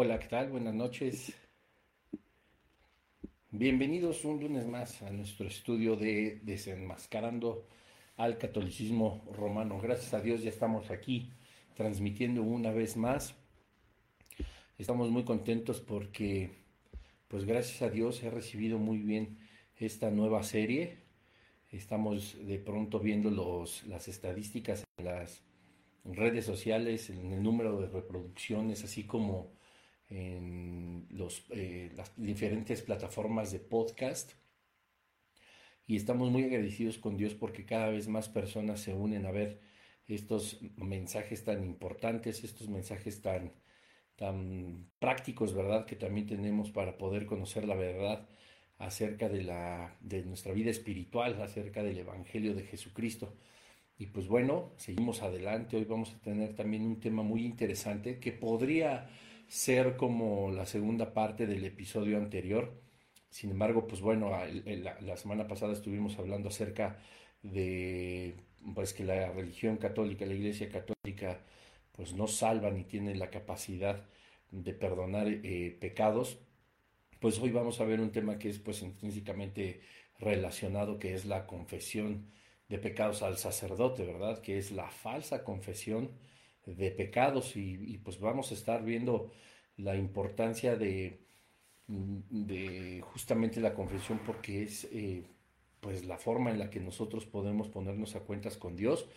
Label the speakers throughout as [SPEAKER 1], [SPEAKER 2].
[SPEAKER 1] Hola, ¿qué tal? Buenas noches. Bienvenidos un lunes más a nuestro estudio de desenmascarando al catolicismo romano. Gracias a Dios ya estamos aquí transmitiendo una vez más. Estamos muy contentos porque, pues gracias a Dios he recibido muy bien esta nueva serie. Estamos de pronto viendo los, las estadísticas en las redes sociales, en el número de reproducciones, así como en los, eh, las diferentes plataformas de podcast. Y estamos muy agradecidos con Dios porque cada vez más personas se unen a ver estos mensajes tan importantes, estos mensajes tan, tan prácticos, ¿verdad? Que también tenemos para poder conocer la verdad acerca de, la, de nuestra vida espiritual, acerca del Evangelio de Jesucristo. Y pues bueno, seguimos adelante. Hoy vamos a tener también un tema muy interesante que podría ser como la segunda parte del episodio anterior. Sin embargo, pues bueno, la, semana pasada estuvimos hablando acerca de pues que la religión católica, la iglesia católica, pues no salva ni tiene la capacidad de perdonar eh, pecados. Pues hoy vamos a ver un tema que es pues intrínsecamente relacionado, que es la confesión de pecados al sacerdote, ¿verdad? Que es la falsa confesión de pecados y, pues vamos a estar viendo la importancia de, justamente la confesión porque es eh, pues la forma en la que nosotros podemos ponernos a cuentas con Dios,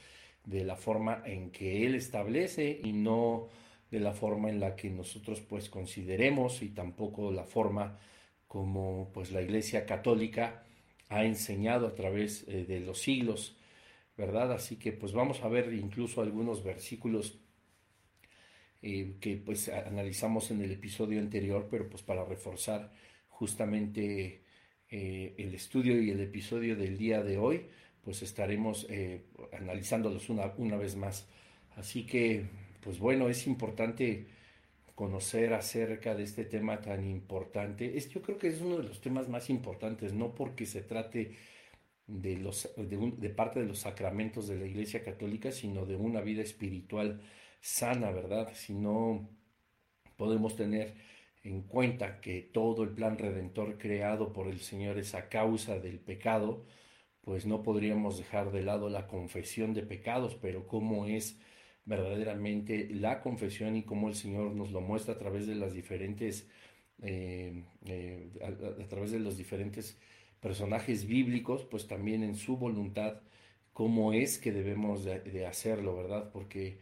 [SPEAKER 1] de la forma en que Él establece y no de la forma en la que nosotros pues consideremos y tampoco la forma como pues la Iglesia Católica ha enseñado a través eh, de los siglos, ¿verdad? Así que pues vamos a ver incluso algunos versículos eh, que pues analizamos en el episodio anterior, pero pues para reforzar justamente eh, el estudio y el episodio del día de hoy, pues estaremos eh, analizándolos una, una vez más. Así que, pues bueno, es importante conocer acerca de este tema tan importante. Es, yo creo que es uno de los temas más importantes, no porque se trate de, los, de, de parte de los sacramentos de la Iglesia Católica, sino de una vida espiritual sana, ¿verdad? Si no podemos tener en cuenta que todo el plan redentor creado por el Señor es a causa del pecado, pues no podríamos dejar de lado la confesión de pecados, pero cómo es verdaderamente la confesión y cómo el Señor nos lo muestra a través de las diferentes, eh, eh, a, través de los diferentes personajes bíblicos, pues también en su voluntad, cómo es que debemos de hacerlo, ¿verdad? Porque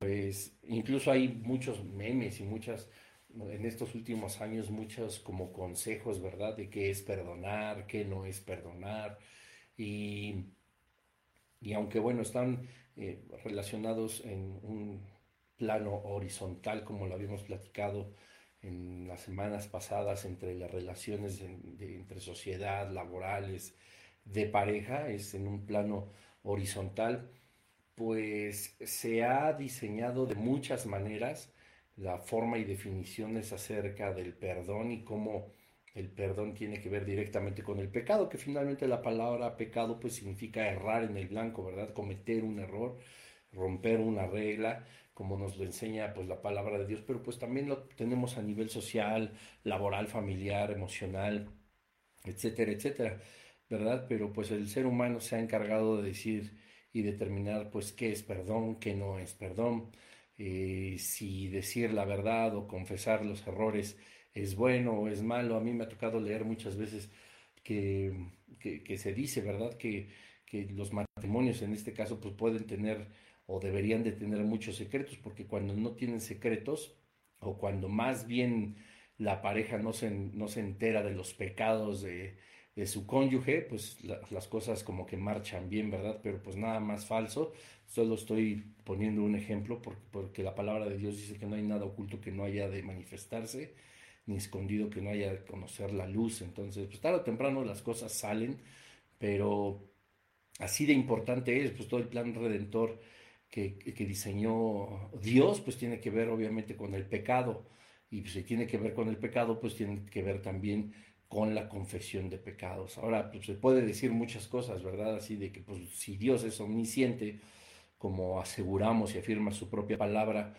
[SPEAKER 1] pues incluso hay muchos memes y muchas, en estos últimos años, muchos como consejos, ¿verdad? De qué es perdonar, qué no es perdonar. Y, y aunque, bueno, están eh, relacionados en un plano horizontal, como lo habíamos platicado en las semanas pasadas, entre las relaciones entre sociedad, laborales, de pareja, es en un plano horizontal pues se ha diseñado de muchas maneras la forma y definiciones acerca del perdón y cómo el perdón tiene que ver directamente con el pecado, que finalmente la palabra pecado pues significa errar en el blanco, ¿verdad? Cometer un error, romper una regla, como nos lo enseña pues la palabra de Dios, pero pues también lo tenemos a nivel social, laboral, familiar, emocional, etcétera, etcétera, ¿verdad? Pero pues el ser humano se ha encargado de decir y determinar pues qué es perdón, qué no es perdón, eh, si decir la verdad o confesar los errores es bueno o es malo. A mí me ha tocado leer muchas veces que, que, se dice, ¿verdad? Que, que, los matrimonios en este caso pues pueden tener o deberían de tener muchos secretos, porque cuando no tienen secretos o cuando más bien la pareja no se, no se entera de los pecados de, de su cónyuge, pues las cosas como que marchan bien, ¿verdad? Pero pues nada más falso. Solo estoy poniendo un ejemplo porque, porque la palabra de Dios dice que no hay nada oculto que no haya de manifestarse, ni escondido que no haya de conocer la luz. Entonces, pues tarde o temprano las cosas salen, pero así de importante es, pues todo el plan redentor que, que diseñó Dios, pues tiene que ver obviamente con el pecado. Y pues, si tiene que ver con el pecado, pues tiene que ver también con la confesión de pecados. Ahora, pues se puede decir muchas cosas, ¿verdad? Así de que pues, si Dios es omnisciente, como aseguramos y afirma su propia palabra,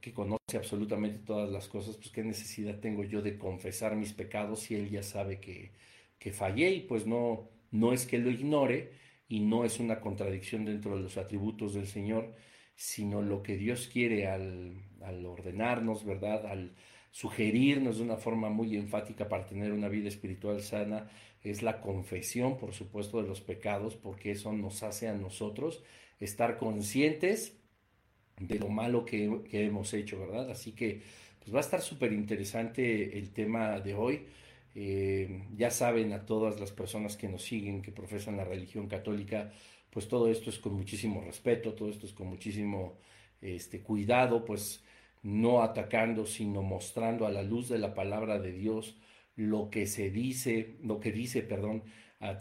[SPEAKER 1] que conoce absolutamente todas las cosas, pues qué necesidad tengo yo de confesar mis pecados si Él ya sabe que, que fallé y pues no, no es que lo ignore y no es una contradicción dentro de los atributos del Señor, sino lo que Dios quiere al, al ordenarnos, ¿verdad? Al sugerirnos de una forma muy enfática para tener una vida espiritual sana, es la confesión, por supuesto, de los pecados, porque eso nos hace a nosotros estar conscientes de lo malo que, hemos hecho, ¿verdad? Así que pues va a estar súper interesante el tema de hoy. Eh, ya saben a todas las personas que nos siguen, que profesan la religión católica, pues todo esto es con muchísimo respeto, todo esto es con muchísimo este, cuidado, pues no atacando, sino mostrando a la luz de la palabra de Dios lo que se dice, lo que dice, perdón,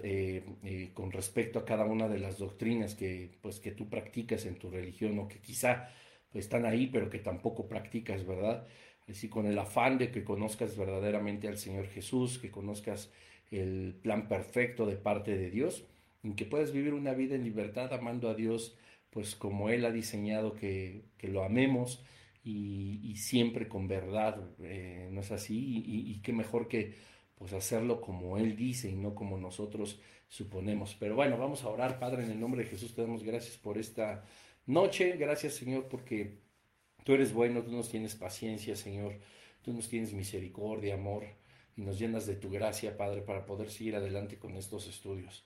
[SPEAKER 1] eh, eh, con respecto a cada una de las doctrinas que, pues, que tú practicas en tu religión o que quizá pues, están ahí pero que tampoco practicas, ¿verdad? Así con el afán de que conozcas verdaderamente al Señor Jesús, que conozcas el plan perfecto de parte de Dios, y que puedas vivir una vida en libertad amando a Dios, pues como Él ha diseñado que, que lo amemos y, siempre con verdad, eh, ¿no es así? Y, y qué mejor que pues hacerlo como Él dice y no como nosotros suponemos. Pero bueno, vamos a orar, Padre, en el nombre de Jesús te damos gracias por esta noche, gracias Señor porque tú eres bueno, tú nos tienes paciencia, Señor, tú nos tienes misericordia, amor, y nos llenas de tu gracia, Padre, para poder seguir adelante con estos estudios.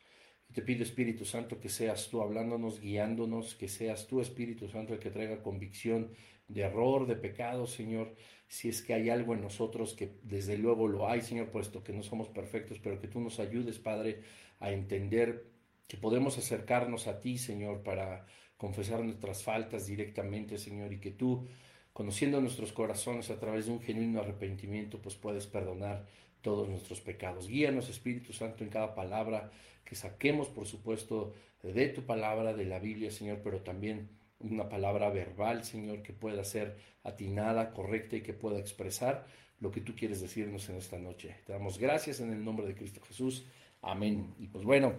[SPEAKER 1] Te pido, Espíritu Santo, que seas tú hablándonos, guiándonos, que seas tú, Espíritu Santo, el que traiga convicción de error, de pecado, Señor, si es que hay algo en nosotros que desde luego lo hay, Señor, puesto que no somos perfectos, pero que tú nos ayudes, Padre, a entender que podemos acercarnos a ti, Señor, para confesar nuestras faltas directamente, Señor, y que tú, conociendo nuestros corazones a través de un genuino arrepentimiento, pues puedes perdonar todos nuestros pecados. Guíanos, Espíritu Santo, en cada palabra que saquemos, por supuesto, de tu palabra, de la Biblia, Señor, pero también una palabra verbal, Señor, que pueda ser atinada, correcta y que pueda expresar lo que tú quieres decirnos en esta noche. Te damos gracias en el nombre de Cristo Jesús. Amén. Y pues bueno,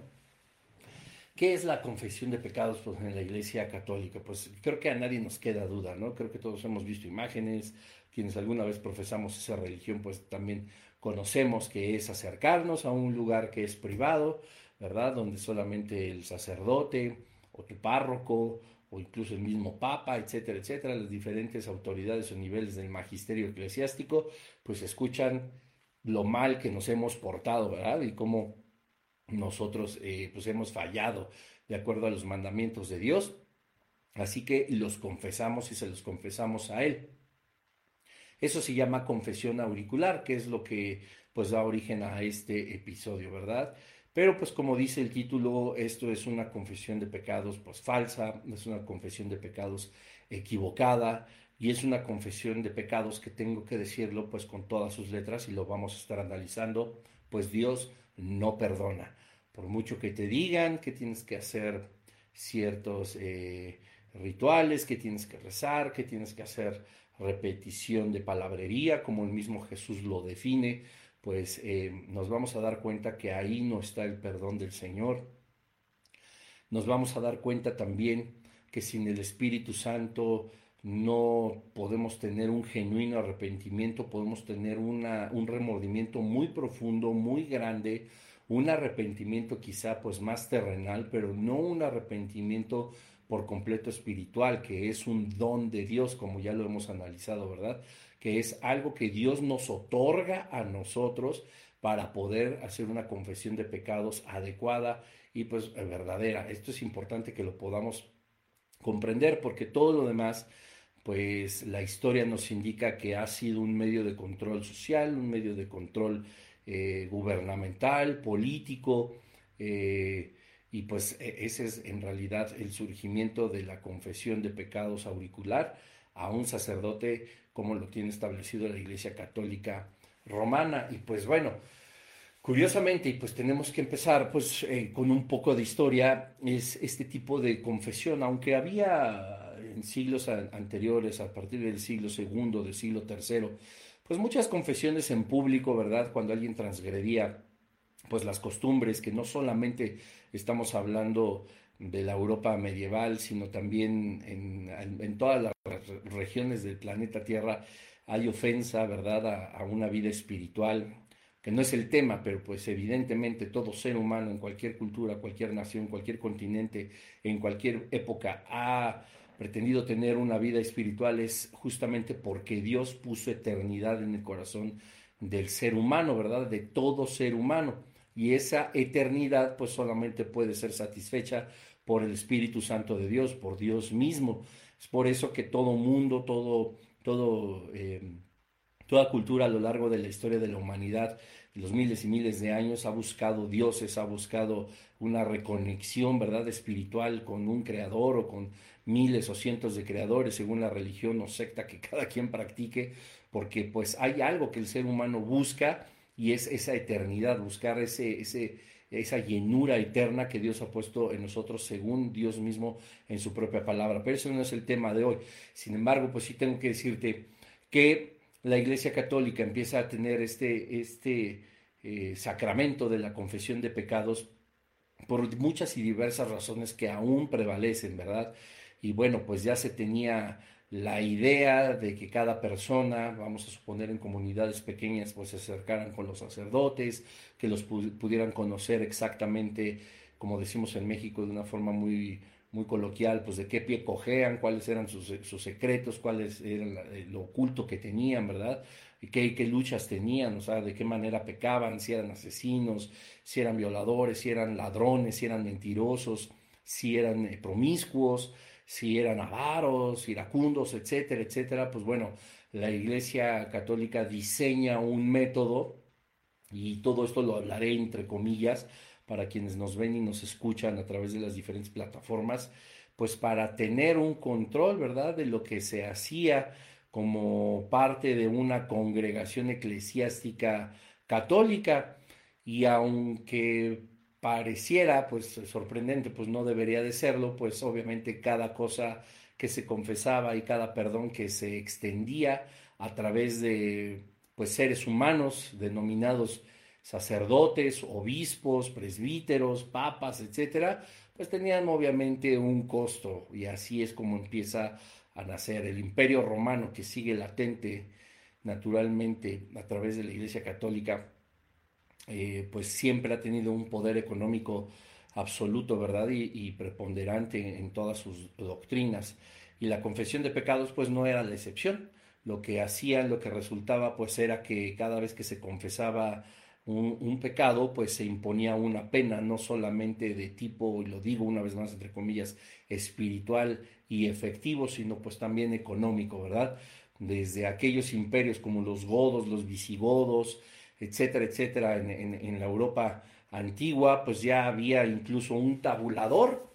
[SPEAKER 1] ¿qué es la confesión de pecados pues, en la Iglesia Católica? Pues creo que a nadie nos queda duda, ¿no? Creo que todos hemos visto imágenes, quienes alguna vez profesamos esa religión, pues también conocemos que es acercarnos a un lugar que es privado, ¿verdad? Donde solamente el sacerdote o tu párroco o incluso el mismo Papa, etcétera, etcétera, las diferentes autoridades o niveles del magisterio eclesiástico, pues escuchan lo mal que nos hemos portado, ¿verdad? Y cómo nosotros eh, pues hemos fallado de acuerdo a los mandamientos de Dios. Así que los confesamos y se los confesamos a Él. Eso se llama confesión auricular, que es lo que pues da origen a este episodio, ¿verdad? Pero pues como dice el título, esto es una confesión de pecados pues falsa, es una confesión de pecados equivocada y es una confesión de pecados que tengo que decirlo pues con todas sus letras y lo vamos a estar analizando, pues Dios no perdona. Por mucho que te digan que tienes que hacer ciertos eh, rituales, que tienes que rezar, que tienes que hacer repetición de palabrería, como el mismo Jesús lo define, pues eh, nos vamos a dar cuenta que ahí no está el perdón del Señor. Nos vamos a dar cuenta también que sin el Espíritu Santo no podemos tener un genuino arrepentimiento, podemos tener una, un remordimiento muy profundo, muy grande, un arrepentimiento quizá pues más terrenal, pero no un arrepentimiento por completo espiritual, que es un don de Dios, como ya lo hemos analizado, ¿verdad? que es algo que Dios nos otorga a nosotros para poder hacer una confesión de pecados adecuada y pues verdadera. Esto es importante que lo podamos comprender porque todo lo demás, pues la historia nos indica que ha sido un medio de control social, un medio de control eh, gubernamental, político, eh, y pues e, ese es en realidad el surgimiento de la confesión de pecados auricular a un sacerdote como lo tiene establecido la Iglesia Católica Romana. Y pues bueno, curiosamente, y pues tenemos que empezar pues eh, con un poco de historia, es este tipo de confesión, aunque había en siglos anteriores, a partir del siglo segundo, del siglo tercero, pues muchas confesiones en público, ¿verdad? Cuando alguien transgredía pues las costumbres, que no solamente estamos hablando de la Europa medieval, sino también en, todas las regiones del planeta Tierra hay ofensa, ¿verdad?, a, una vida espiritual, que no es el tema, pero pues evidentemente todo ser humano en cualquier cultura, cualquier nación, cualquier continente, en cualquier época ha pretendido tener una vida espiritual es justamente porque Dios puso eternidad en el corazón del ser humano, ¿verdad? De todo ser humano. Y esa eternidad pues solamente puede ser satisfecha por el Espíritu Santo de Dios, por Dios mismo. Es por eso que todo mundo, todo, todo, eh, toda cultura a lo largo de la historia de la humanidad, los miles y miles de años, ha buscado dioses, ha buscado una reconexión, ¿verdad?, espiritual con un creador o con miles o cientos de creadores, según la religión o secta que cada quien practique, porque pues hay algo que el ser humano busca y es esa eternidad, buscar ese, ese, esa llenura eterna que Dios ha puesto en nosotros según Dios mismo en su propia palabra. Pero eso no es el tema de hoy. Sin embargo, pues sí tengo que decirte que la Iglesia Católica empieza a tener este, este eh, sacramento de la confesión de pecados por muchas y diversas razones que aún prevalecen, ¿verdad? Y bueno, pues ya se tenía la idea de que cada persona, vamos a suponer en comunidades pequeñas, pues se acercaran con los sacerdotes, que los pudieran conocer exactamente, como decimos en México, de una forma muy, muy coloquial, pues de qué pie cojean, cuáles eran sus, secretos, cuáles eran lo oculto que tenían, ¿verdad? Y qué, qué luchas tenían, o sea, de qué manera pecaban, si eran asesinos, si eran violadores, si eran ladrones, si eran mentirosos, si eran eh, promiscuos, si eran avaros, iracundos, etcétera, etcétera, pues bueno, la Iglesia Católica diseña un método y todo esto lo hablaré entre comillas para quienes nos ven y nos escuchan a través de las diferentes plataformas, pues para tener un control, ¿verdad?, de lo que se hacía como parte de una congregación eclesiástica católica y aunque pareciera pues sorprendente, pues no debería de serlo, pues obviamente cada cosa que se confesaba y cada perdón que se extendía a través de pues seres humanos denominados sacerdotes, obispos, presbíteros, papas, etcétera, pues tenían obviamente un costo. Y así es como empieza a nacer el imperio romano que sigue latente naturalmente a través de la Iglesia Católica eh, pues siempre ha tenido un poder económico absoluto, ¿verdad? Y, preponderante en, todas sus doctrinas. Y la confesión de pecados, pues no era la excepción. Lo que hacía, lo que resultaba, pues era que cada vez que se confesaba un, pecado, pues se imponía una pena, no solamente de tipo, y lo digo una vez más entre comillas, espiritual y efectivo, sino pues también económico, ¿verdad? Desde aquellos imperios como los godos, los visigodos, etcétera, etcétera, en, la Europa antigua, pues ya había incluso un tabulador,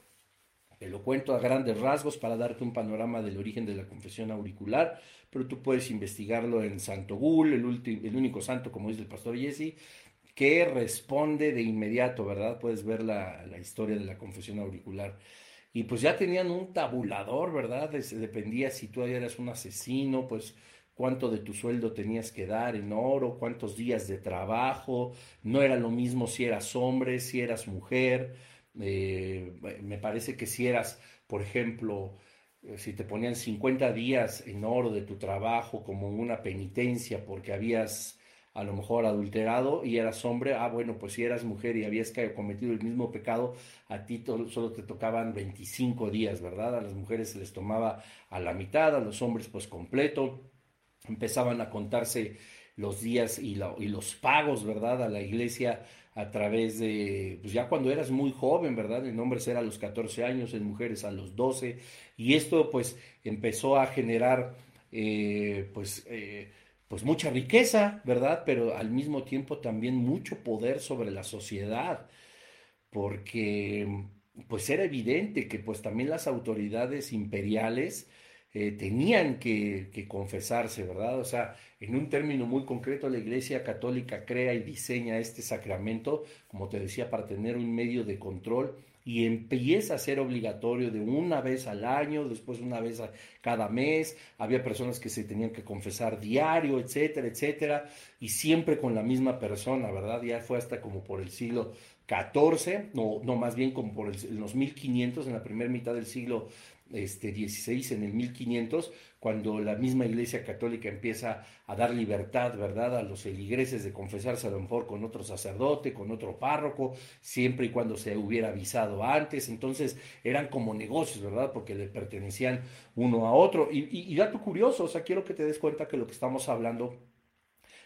[SPEAKER 1] te lo cuento a grandes rasgos para darte un panorama del origen de la confesión auricular, pero tú puedes investigarlo en Santo Gul, el, el único santo, como dice el pastor Jesse, que responde de inmediato, ¿verdad? Puedes ver la, la historia de la confesión auricular. Y pues ya tenían un tabulador, ¿verdad? Dependía si tú eras un asesino, pues cuánto de tu sueldo tenías que dar en oro, cuántos días de trabajo, no era lo mismo si eras hombre, si eras mujer, eh, me parece que si eras, por ejemplo, eh, si te ponían 50 días en oro de tu trabajo como una penitencia porque habías a lo mejor adulterado y eras hombre, ah, bueno, pues si eras mujer y habías cometido el mismo pecado, a ti solo te tocaban 25 días, ¿verdad? A las mujeres se les tomaba a la mitad, a los hombres pues completo empezaban a contarse los días y, los pagos, ¿verdad? A la iglesia a través de, pues ya cuando eras muy joven, ¿verdad? En hombres era a los 14 años, en mujeres a los 12, y esto pues empezó a generar eh, pues, eh, pues mucha riqueza, ¿verdad? Pero al mismo tiempo también mucho poder sobre la sociedad, porque pues era evidente que pues también las autoridades imperiales, eh, tenían que, confesarse, ¿verdad? O sea, en un término muy concreto, la Iglesia Católica crea y diseña este sacramento, como te decía, para tener un medio de control y empieza a ser obligatorio de una vez al año, después una vez a cada mes, había personas que se tenían que confesar diario, etcétera, etcétera, y siempre con la misma persona, ¿verdad? Ya fue hasta como por el siglo XIV, no, no más bien como por los 1500, en la primera mitad del siglo este, 16 en el 1500, cuando la misma Iglesia Católica empieza a dar libertad, ¿verdad?, a los feligreses de confesarse a lo mejor con otro sacerdote, con otro párroco, siempre y cuando se hubiera avisado antes. Entonces eran como negocios, ¿verdad?, porque le pertenecían uno a otro. Y, y, y dato curioso, o sea, quiero que te des cuenta que lo que estamos hablando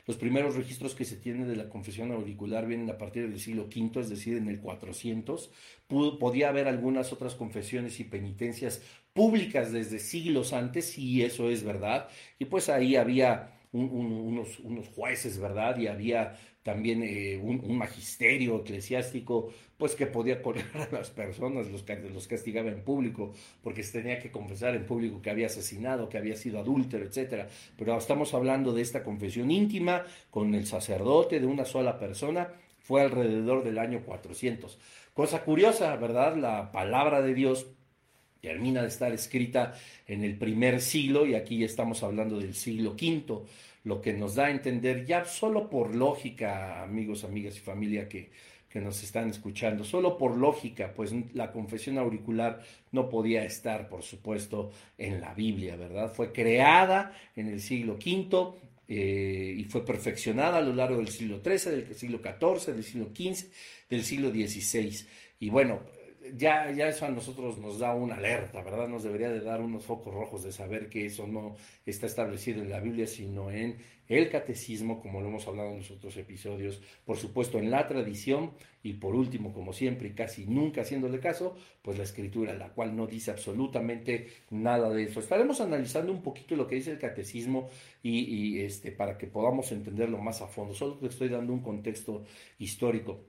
[SPEAKER 1] los primeros registros que se tienen de la confesión auricular vienen a partir del siglo V, es decir, en el 400. podía haber algunas otras confesiones y penitencias públicas desde siglos antes, y eso es verdad. Y pues ahí había unos, unos jueces, ¿verdad? Y había también eh, un, magisterio eclesiástico, pues que podía poner a las personas, los, los castigaba en público, porque se tenía que confesar en público que había asesinado, que había sido adúltero, etcétera. Pero estamos hablando de esta confesión íntima con el sacerdote de una sola persona, fue alrededor del año 400. Cosa curiosa, ¿verdad? La palabra de Dios termina de estar escrita en el primer siglo y aquí estamos hablando del siglo V lo que nos da a entender ya solo por lógica, amigos, amigas y familia que, que nos están escuchando, solo por lógica, pues la confesión auricular no podía estar, por supuesto, en la Biblia, ¿verdad? Fue creada en el siglo V eh, y fue perfeccionada a lo largo del siglo XIII, del siglo XIV, del siglo XV, del siglo XVI. Y bueno, ya, ya eso a nosotros nos da una alerta, ¿verdad? Nos debería de dar unos focos rojos de saber que eso no está establecido en la Biblia, sino en el catecismo, como lo hemos hablado en los otros episodios, por supuesto en la tradición y por último, como siempre y casi nunca haciéndole caso, pues la escritura, la cual no dice absolutamente nada de eso. Estaremos analizando un poquito lo que dice el catecismo y, y este, para que podamos entenderlo más a fondo. Solo te estoy dando un contexto histórico.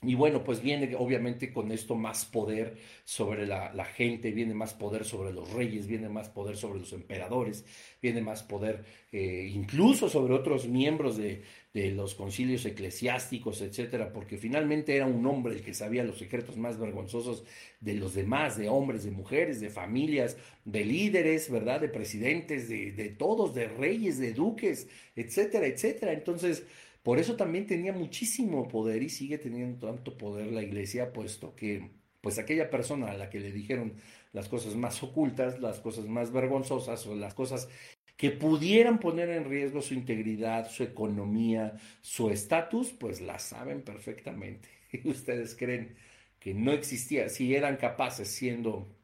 [SPEAKER 1] Y bueno, pues viene obviamente con esto más poder sobre la, gente, viene más poder sobre los reyes, viene más poder sobre los emperadores, viene más poder eh, incluso sobre otros miembros de, de, los concilios eclesiásticos, etcétera, porque finalmente era un hombre el que sabía los secretos más vergonzosos de los demás, de hombres, de mujeres, de familias, de líderes, ¿verdad? De presidentes, de, de todos, de reyes, de duques, etcétera, etcétera. Entonces, por eso también tenía muchísimo poder y sigue teniendo tanto poder la iglesia, puesto que pues aquella persona a la que le dijeron las cosas más ocultas, las cosas más vergonzosas o las cosas que pudieran poner en riesgo su integridad, su economía, su estatus, pues las saben perfectamente. Y ustedes creen que no existía, si eran capaces, siendo,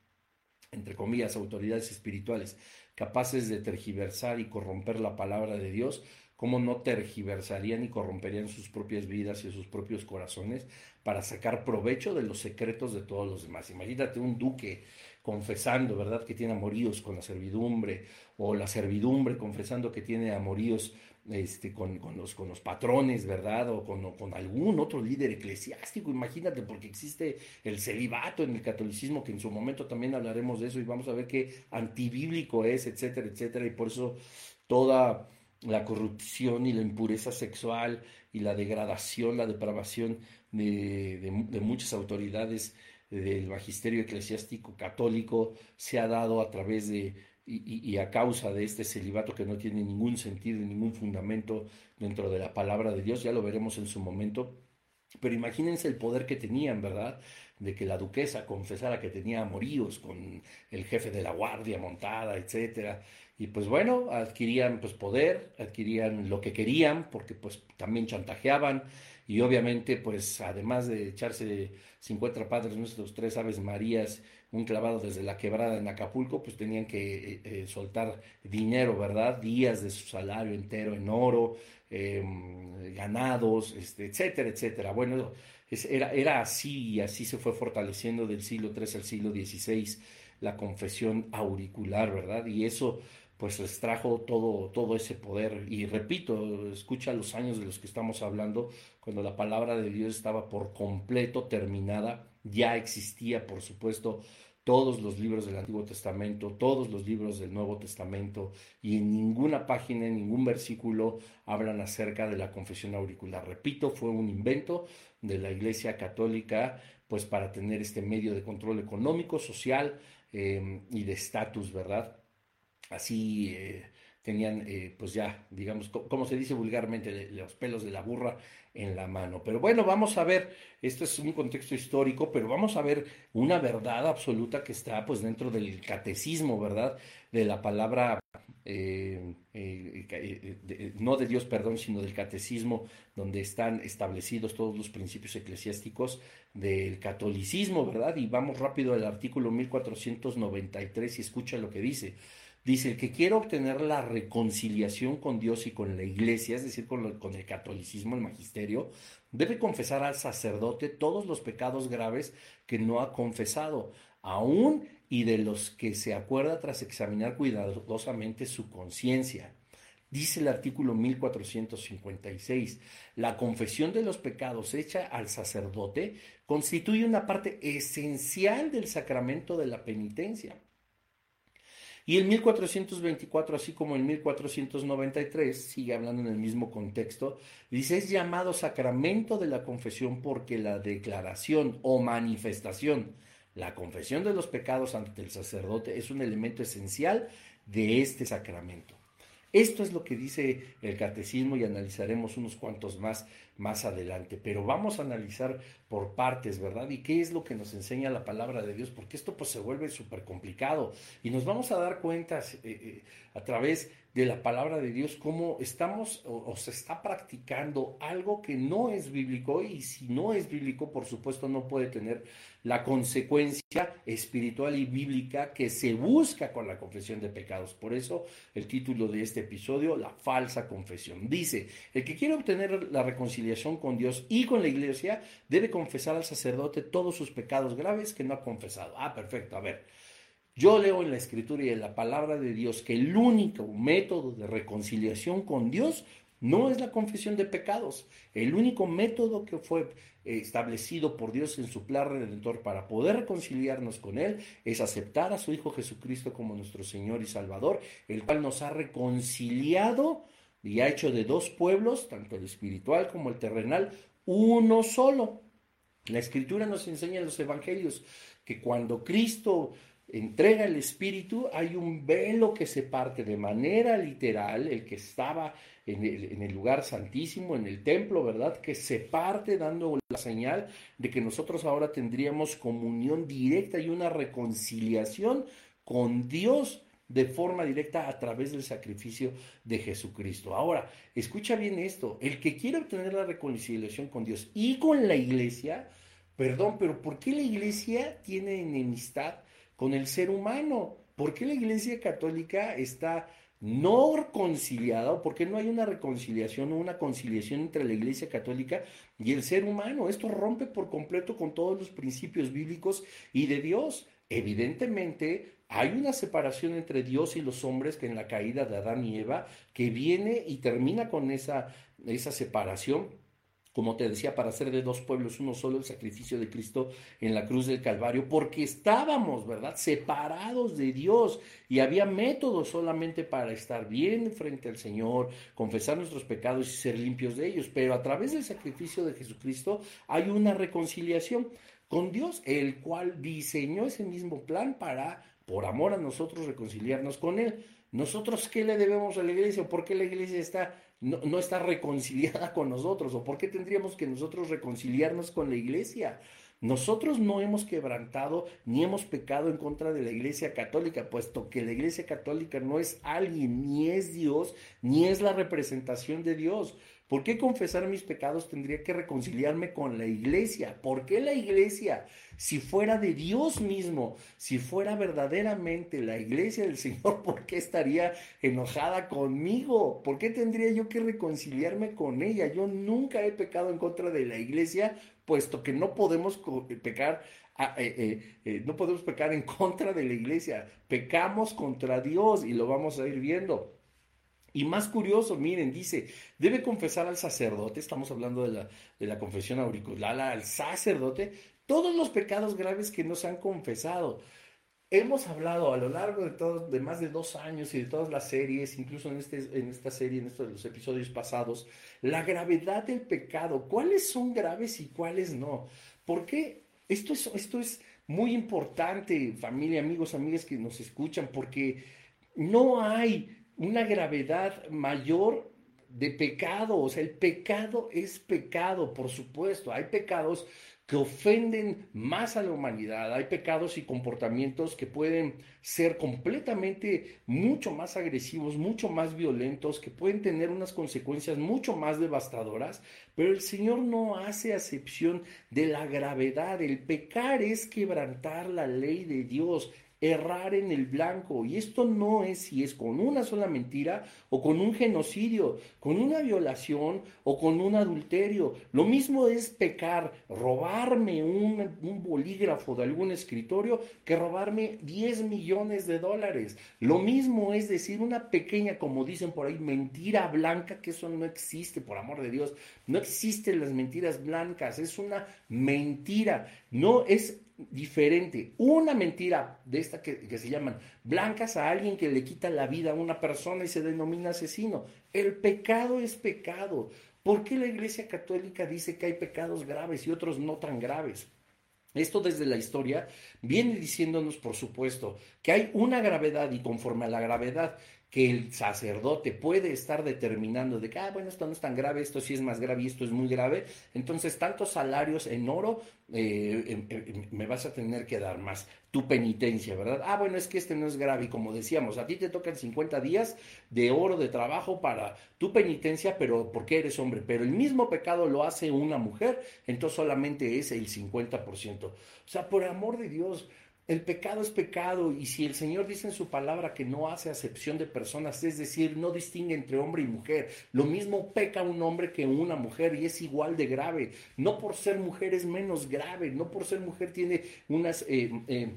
[SPEAKER 1] entre comillas, autoridades espirituales, capaces de tergiversar y corromper la palabra de Dios, cómo no tergiversarían y corromperían sus propias vidas y sus propios corazones para sacar provecho de los secretos de todos los demás. Imagínate un duque confesando, ¿verdad?, que tiene amoríos con la servidumbre, o la servidumbre confesando que tiene amoríos este, con, los, con los patrones, ¿verdad? O con, con, algún otro líder eclesiástico, imagínate, porque existe el celibato en el catolicismo, que en su momento también hablaremos de eso y vamos a ver qué antibíblico es, etcétera, etcétera, y por eso toda la corrupción y la impureza sexual y la degradación, la depravación de, muchas autoridades del magisterio eclesiástico católico se ha dado a través de y, a causa de este celibato que no tiene ningún sentido, ningún fundamento dentro de la palabra de Dios, ya lo veremos en su momento. Pero imagínense el poder que tenían, ¿verdad? De que la duquesa confesara que tenía amoríos con el jefe de la guardia montada, etcétera, y pues bueno, adquirían pues poder, adquirían lo que querían, porque pues también chantajeaban y obviamente pues además de echarse 50 padres nuestros, tres aves marías, un clavado desde la quebrada en Acapulco, pues tenían que eh, eh, soltar dinero, ¿verdad? Días de su salario entero en oro, em, ganados, este, etcétera, etcétera. Bueno, era, así y así se fue fortaleciendo del siglo III al siglo XVI la confesión auricular, ¿verdad? Y eso pues les trajo todo, todo ese poder. Y repito, escucha los años de los que estamos hablando, cuando la palabra de Dios estaba por completo terminada, ya existía, por supuesto, todos los libros del Antiguo Testamento, todos los libros del Nuevo Testamento, y en ninguna página, en ningún versículo hablan acerca de la confesión auricular. Repito, fue un invento de la Iglesia Católica, pues para tener este medio de control económico, social eh, y de estatus, ¿verdad? así eh, tenían, eh, pues ya, digamos, como se dice vulgarmente, los pelos de la burra en la mano. Pero bueno, vamos a ver, esto es un contexto histórico, pero vamos a ver una verdad absoluta que está pues dentro del catecismo, ¿verdad? De la palabra, eh, eh, no de Dios, perdón, sino del catecismo, donde están establecidos todos los principios eclesiásticos del catolicismo, ¿verdad? Y vamos rápido al artículo 1493 y escucha lo que dice. Dice, el que quiera obtener la reconciliación con Dios y con la iglesia, es decir, con, con, el catolicismo, el magisterio, debe confesar al sacerdote todos los pecados graves que no ha confesado, aún y de los que se acuerda tras examinar cuidadosamente su conciencia. Dice el artículo 1456, la confesión de los pecados hecha al sacerdote constituye una parte esencial del sacramento de la penitencia. Y el 1424, así como el 1493, sigue hablando en el mismo contexto, dice, es llamado sacramento de la confesión porque la declaración o manifestación, la confesión de los pecados ante el sacerdote es un elemento esencial de este sacramento. Esto es lo que dice el catecismo y analizaremos unos cuantos más más adelante, pero vamos a analizar por partes, ¿verdad? ¿Y qué es lo que nos enseña la palabra de Dios? Porque esto pues se vuelve súper complicado y nos vamos a dar cuenta eh, eh, a través de la palabra de Dios cómo estamos o, se está practicando algo que no es bíblico y si no es bíblico, por supuesto, no puede tener la consecuencia espiritual y bíblica que se busca con la confesión de pecados. Por eso el título de este episodio, la falsa confesión. Dice, el que quiere obtener la reconciliación con Dios y con la iglesia debe confesar al sacerdote todos sus pecados graves que no ha confesado. Ah, perfecto, a ver. Yo leo en la escritura y en la palabra de Dios que el único método de reconciliación con Dios no es la confesión de pecados. El único método que fue establecido por Dios en su plan redentor para poder reconciliarnos con Él es aceptar a su Hijo Jesucristo como nuestro Señor y Salvador, el cual nos ha reconciliado y ha hecho de dos pueblos, tanto el espiritual como el terrenal, uno solo. La escritura nos enseña en los evangelios que cuando Cristo entrega el Espíritu, hay un velo que se parte de manera literal, el que estaba en el, lugar santísimo, en el templo, ¿verdad? Que se parte dando la señal de que nosotros ahora tendríamos comunión directa y una reconciliación con Dios de forma directa a través del sacrificio de Jesucristo. Ahora, escucha bien esto, el que quiere obtener la reconciliación con Dios y con la iglesia, perdón, pero ¿por qué la iglesia tiene enemistad con el ser humano. ¿Por qué la Iglesia Católica está no reconciliada o no hay una reconciliación o una conciliación entre la Iglesia Católica y el ser humano? Esto rompe por completo con todos los principios bíblicos y de Dios. Evidentemente, hay una separación entre Dios y los hombres que en la caída de Adán y Eva, que viene y termina con esa, esa separación como te decía, para hacer de dos pueblos uno solo el sacrificio de Cristo en la cruz del Calvario, porque estábamos, ¿verdad?, separados de Dios y había métodos solamente para estar bien frente al Señor, confesar nuestros pecados y ser limpios de ellos, pero a través del sacrificio de Jesucristo hay una reconciliación con Dios, el cual diseñó ese mismo plan para, por amor a nosotros, reconciliarnos con Él. Nosotros, ¿qué le debemos a la iglesia? ¿Por qué la iglesia está no, está reconciliada con nosotros? ¿O por qué tendríamos que nosotros reconciliarnos con la iglesia? Nosotros no hemos quebrantado ni hemos pecado en contra de la Iglesia Católica, puesto que la Iglesia Católica no es alguien, ni es Dios, ni es la representación de Dios. ¿Por qué confesar mis pecados tendría que reconciliarme con la iglesia? ¿Por qué la iglesia? Si fuera de Dios mismo, si fuera verdaderamente la iglesia del Señor, ¿por qué estaría enojada conmigo? ¿Por qué tendría yo que reconciliarme con ella? Yo nunca he pecado en contra de la iglesia, puesto que no podemos pecar eh, eh, eh, no podemos pecar en contra de la iglesia, pecamos contra Dios y lo vamos a ir viendo. Y más curioso, miren, dice, debe confesar al sacerdote, estamos hablando de la, de la confesión auricular, al sacerdote, todos los pecados graves que nos han confesado. Hemos hablado a lo largo de, todos, de más de dos años y de todas las series, incluso en, este, en esta serie, en estos los episodios pasados, la gravedad del pecado, cuáles son graves y cuáles no. ¿Por qué? Esto es, esto es muy importante, familia, amigos, amigas que nos escuchan, porque no hay una gravedad mayor de pecado. O sea, el pecado es pecado, por supuesto. Hay pecados que ofenden más a la humanidad. Hay pecados y comportamientos que pueden ser completamente mucho más agresivos, mucho más violentos, que pueden tener unas consecuencias mucho más devastadoras, pero el Señor no hace acepción de la gravedad. El pecar es quebrantar la ley de Dios errar en el blanco. Y esto no es si es con una sola mentira o con un genocidio, con una violación o con un adulterio. Lo mismo es pecar, robarme un, un bolígrafo de algún escritorio que robarme 10 millones de dólares. Lo mismo es decir una pequeña, como dicen por ahí, mentira blanca, que eso no existe, por amor de Dios. No existen las mentiras blancas, es una mentira. No es diferente. Una mentira de esta que, se llaman blancas a alguien que le quita la vida a una persona y se denomina asesino. El pecado es pecado. ¿Por qué la Iglesia Católica dice que hay pecados graves y otros no tan graves? Esto desde la historia viene diciéndonos, por supuesto, que hay una gravedad y conforme a la gravedad que el sacerdote puede estar determinando de que, ah, bueno, esto no es tan grave, esto sí es más grave y esto es muy grave, entonces tantos salarios en oro eh, em, em, em, me vas a tener que dar más tu penitencia, ¿verdad? Ah, bueno, es que este no es grave y como decíamos, a ti te tocan 50 días de oro de trabajo para tu penitencia, pero porque eres hombre, pero el mismo pecado lo hace una mujer, entonces solamente es el 50%. O sea, por amor de Dios, el pecado es pecado y si el Señor dice en su palabra que no hace acepción de personas, es decir, no distingue entre hombre y mujer, lo mismo peca un hombre que una mujer y es igual de grave. No por ser mujer es menos grave, no por ser mujer tiene unas... Eh, eh,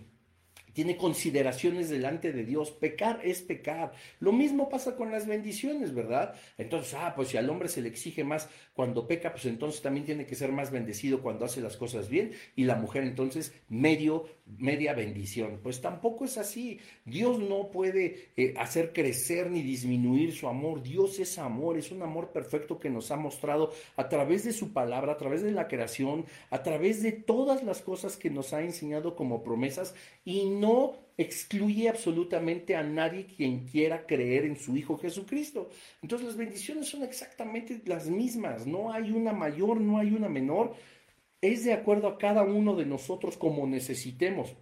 [SPEAKER 1] tiene consideraciones delante de Dios. Pecar es pecar. Lo mismo pasa con las bendiciones, ¿verdad? Entonces, ah, pues si al hombre se le exige más cuando peca, pues entonces también tiene que ser más bendecido cuando hace las cosas bien y la mujer entonces medio, media bendición. Pues tampoco es así. Dios no puede eh, hacer crecer ni disminuir su amor. Dios es amor, es un amor perfecto que nos ha mostrado a través de su palabra, a través de la creación, a través de todas las cosas que nos ha enseñado como promesas y no excluye absolutamente a nadie quien quiera creer en su Hijo Jesucristo. Entonces las bendiciones son exactamente las mismas, no hay una mayor, no hay una menor, es de acuerdo a cada uno de nosotros como necesitemos.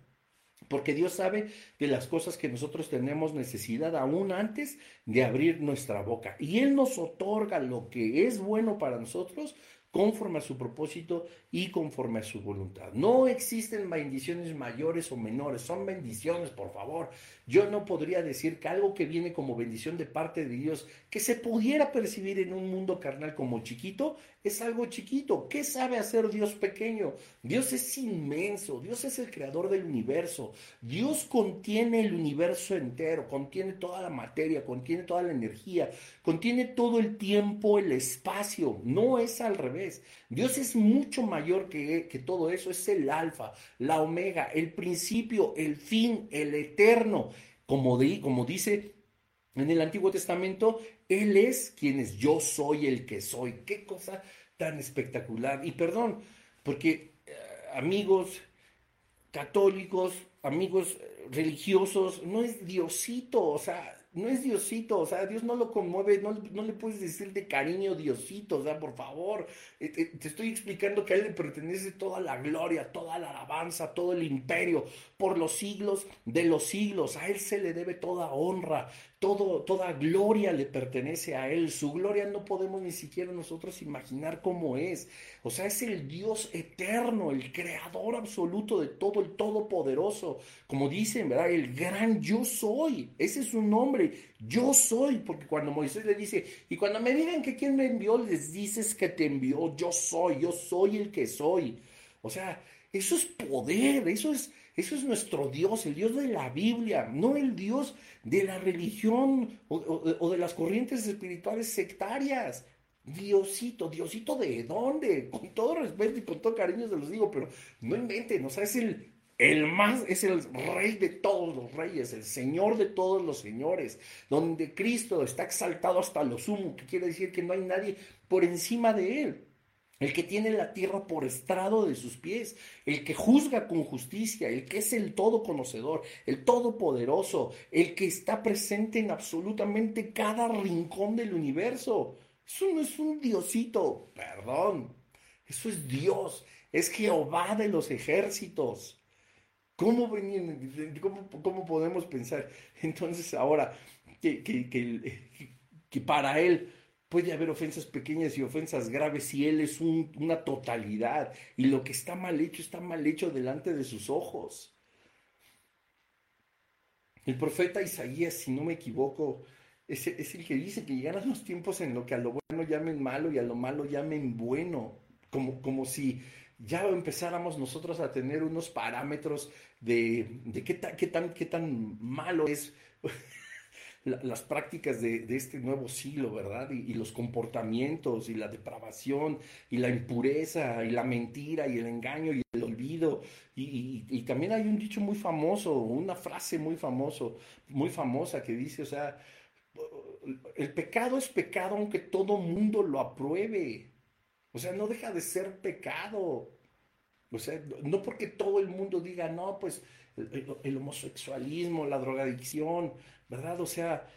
[SPEAKER 1] Porque Dios sabe de las cosas que nosotros tenemos necesidad aún antes de abrir nuestra boca. Y Él nos otorga lo que es bueno para nosotros conforme a su propósito y conforme a su voluntad. No existen bendiciones mayores o menores, son bendiciones, por favor. Yo no podría decir que algo que viene como bendición de parte de Dios, que se pudiera percibir en un mundo carnal como chiquito, es algo chiquito. ¿Qué sabe hacer Dios pequeño? Dios es inmenso, Dios es el creador del universo. Dios contiene el universo entero, contiene toda la materia, contiene toda la energía, contiene todo el tiempo, el espacio. No es al revés. Dios es mucho mayor que, que todo eso, es el alfa, la omega, el principio, el fin, el eterno. Como, como dice en el Antiguo Testamento, Él es quien es yo soy el que soy. Qué cosa tan espectacular. Y perdón, porque eh, amigos católicos, amigos religiosos, no es Diosito, o sea, no es Diosito, o sea, Dios no lo conmueve, no, no, le puedes decir de cariño Diosito, o sea, por favor, eh, eh, te estoy explicando que a Él le pertenece toda la gloria, toda la alabanza, todo el imperio, por los siglos de los siglos, a Él se le debe toda honra, todo, toda gloria le pertenece a Él, su gloria no podemos ni siquiera nosotros imaginar cómo es, o sea, es el Dios eterno, el creador absoluto de todo, el todopoderoso, como dicen, ¿verdad? El gran yo soy, ese es su nombre yo soy, porque cuando Moisés le dice, y cuando me digan que quién me envió, les dices que te envió, yo soy, yo soy el que soy. O sea, eso es poder, eso es, eso es nuestro Dios, el Dios de la Biblia, no el Dios de la religión o, de las corrientes espirituales sectarias. Diosito, Diosito de dónde? Con todo respeto y con todo cariño se los digo, pero no inventen, o sea, es el el más es el rey de todos los reyes, el señor de todos los señores, donde Cristo está exaltado hasta lo sumo, que quiere decir que no hay nadie por encima de él. El que tiene la tierra por estrado de sus pies, el que juzga con justicia, el que es el todo conocedor, el todopoderoso, el que está presente en absolutamente cada rincón del universo. Eso no es un diosito, perdón, eso es Dios, es Jehová de los ejércitos. ¿Cómo, cómo, podemos pensar entonces ahora que, que para Él Puede haber ofensas pequeñas y ofensas graves si Él es una totalidad y lo que está mal hecho está mal hecho delante de sus ojos. El profeta Isaías, si no me equivoco, es, el que dice que llegarán los tiempos en lo que a lo bueno llamen malo y a lo malo llamen bueno, como, como si ya empezáramos nosotros a tener unos parámetros de, de qué, qué, tan, qué tan malo es las prácticas de, este nuevo siglo, ¿verdad? Y, los comportamientos y la depravación y la impureza y la mentira y el engaño y el olvido. Y, también hay un dicho muy famoso, una frase muy famoso, muy famosa que dice, o sea, el pecado es pecado aunque todo mundo lo apruebe. O sea, no deja de ser pecado. O sea, no porque todo el mundo diga, no, pues el homosexualismo, la drogadicción, ¿verdad? O sea,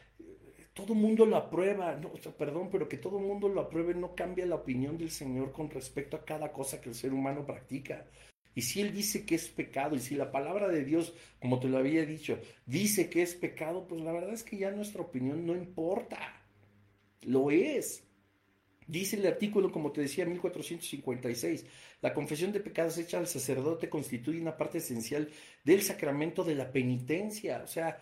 [SPEAKER 1] todo mundo lo aprueba, no, perdón, pero que todo mundo lo apruebe no cambia la opinión del Señor con respecto a cada cosa que el ser humano practica. Y si Él dice que es pecado, y si la palabra de Dios, como te lo había dicho, dice que es pecado, pues la verdad es que ya nuestra opinión no importa. Lo es. Dice el artículo, como te decía, 1456, la confesión de pecados hecha al sacerdote constituye una parte esencial del sacramento de la penitencia. O sea,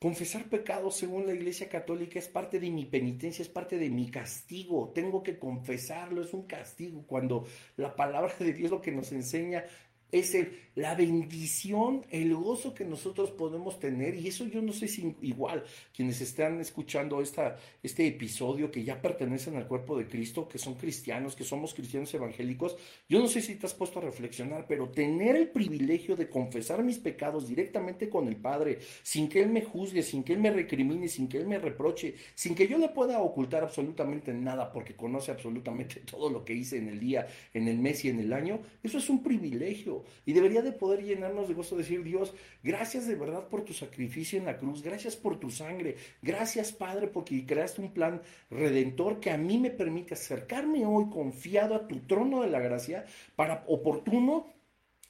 [SPEAKER 1] Confesar pecados según la Iglesia Católica es parte de mi penitencia, es parte de mi castigo. Tengo que confesarlo, es un castigo. Cuando la palabra de Dios lo que nos enseña es el, la bendición, el gozo que nosotros podemos tener. Y eso yo no sé si igual quienes están escuchando esta, este episodio, que ya pertenecen al cuerpo de Cristo, que son cristianos, que somos cristianos evangélicos, yo no sé si te has puesto a reflexionar, pero tener el privilegio de confesar mis pecados directamente con el Padre, sin que Él me juzgue, sin que Él me recrimine, sin que Él me reproche, sin que yo le pueda ocultar absolutamente nada, porque conoce absolutamente todo lo que hice en el día, en el mes y en el año, eso es un privilegio. Y debería de poder llenarnos de gozo, decir, Dios, gracias de verdad por tu sacrificio en la cruz, gracias por tu sangre, gracias Padre porque creaste un plan redentor que a mí me permite acercarme hoy confiado a tu trono de la gracia para oportuno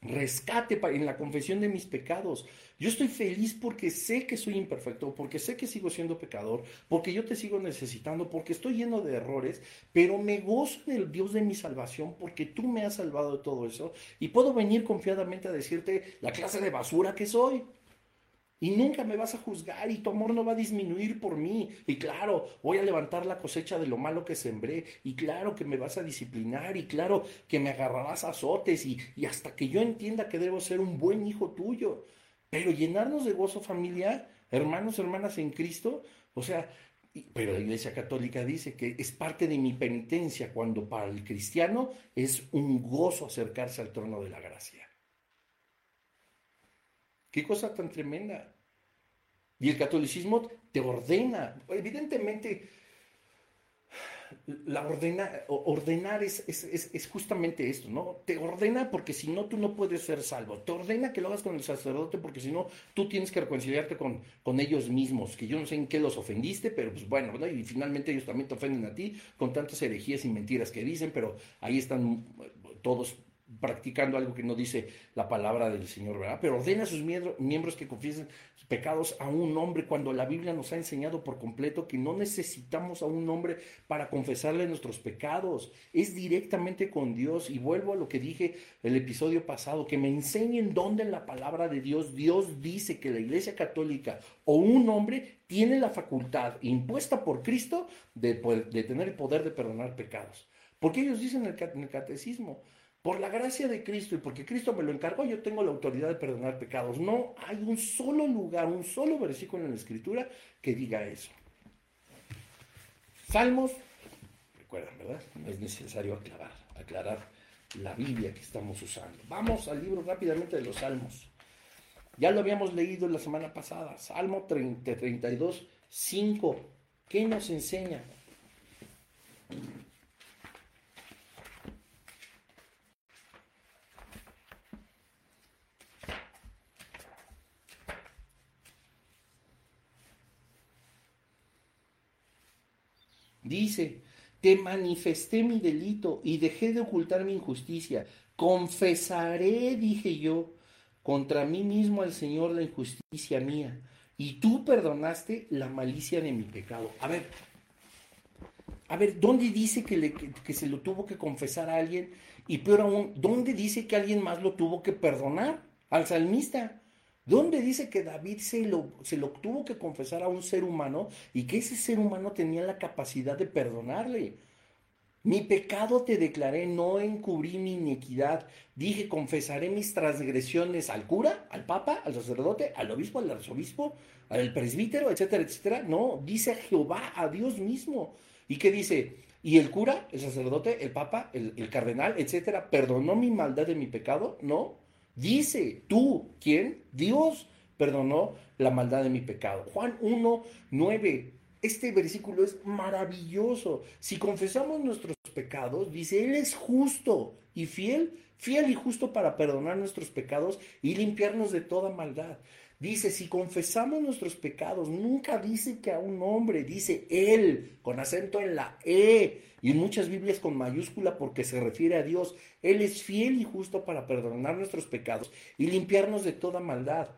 [SPEAKER 1] rescate en la confesión de mis pecados. Yo estoy feliz porque sé que soy imperfecto, porque sé que sigo siendo pecador, porque yo te sigo necesitando, porque estoy lleno de errores, pero me gozo en el Dios de mi salvación porque tú me has salvado de todo eso y puedo venir confiadamente a decirte la clase de basura que soy. Y nunca me vas a juzgar y tu amor no va a disminuir por mí. Y claro, voy a levantar la cosecha de lo malo que sembré. Y claro que me vas a disciplinar. Y claro que me agarrarás a azotes. Y, y hasta que yo entienda que debo ser un buen hijo tuyo. Pero llenarnos de gozo familiar, hermanos, hermanas en Cristo. O sea, pero la Iglesia Católica dice que es parte de mi penitencia cuando para el cristiano es un gozo acercarse al trono de la gracia. Qué cosa tan tremenda. Y el catolicismo te ordena. Evidentemente, la ordena, ordenar es, es, justamente esto, ¿no? Te ordena porque si no, tú no puedes ser salvo. Te ordena que lo hagas con el sacerdote porque si no, tú tienes que reconciliarte con, con ellos mismos, que yo no sé en qué los ofendiste, pero pues bueno, ¿no? Y finalmente ellos también te ofenden a ti con tantas herejías y mentiras que dicen, pero ahí están todos practicando algo que no dice la palabra del Señor, ¿verdad? Pero ordena a sus miembros que confiesen sus pecados a un hombre cuando la Biblia nos ha enseñado por completo que no necesitamos a un hombre para confesarle nuestros pecados. Es directamente con Dios. Y vuelvo a lo que dije el episodio pasado, que me enseñen dónde en la palabra de Dios Dios dice que la Iglesia Católica o un hombre tiene la facultad impuesta por Cristo de, de tener el poder de perdonar pecados. Porque ellos dicen en el catecismo, por la gracia de Cristo y porque Cristo me lo encargó, yo tengo la autoridad de perdonar pecados. No hay un solo lugar, un solo versículo en la Escritura que diga eso. Salmos, recuerdan, ¿verdad? No es necesario aclarar, aclarar la Biblia que estamos usando. Vamos al libro rápidamente de los Salmos. Ya lo habíamos leído la semana pasada. Salmo 30, 32, 5. ¿Qué nos enseña? Dice, te manifesté mi delito y dejé de ocultar mi injusticia. Confesaré, dije yo, contra mí mismo al Señor la injusticia mía. Y tú perdonaste la malicia de mi pecado. A ver, a ver, ¿dónde dice que, se lo tuvo que confesar a alguien? Y peor aún, ¿dónde dice que alguien más lo tuvo que perdonar? Al salmista. ¿Dónde dice que David se lo, se lo tuvo que confesar a un ser humano y que ese ser humano tenía la capacidad de perdonarle? Mi pecado te declaré, no encubrí mi iniquidad. Dije, confesaré mis transgresiones al cura, al papa, al sacerdote, al obispo, al arzobispo, al presbítero, etcétera, etcétera. No, dice Jehová, a Dios mismo. ¿Y qué dice? Y el cura, el sacerdote, el papa, el, el cardenal, etcétera, perdonó mi maldad de mi pecado. No, dice tú, ¿quién? Dios perdonó la maldad de mi pecado. Juan 1, 9. Este versículo es maravilloso. Si confesamos nuestros pecados, dice, Él es justo y fiel, fiel y justo para perdonar nuestros pecados y limpiarnos de toda maldad. Dice, si confesamos nuestros pecados, nunca dice que a un hombre, dice Él, con acento en la E, y en muchas Biblias con mayúscula porque se refiere a Dios. Él es fiel y justo para perdonar nuestros pecados y limpiarnos de toda maldad.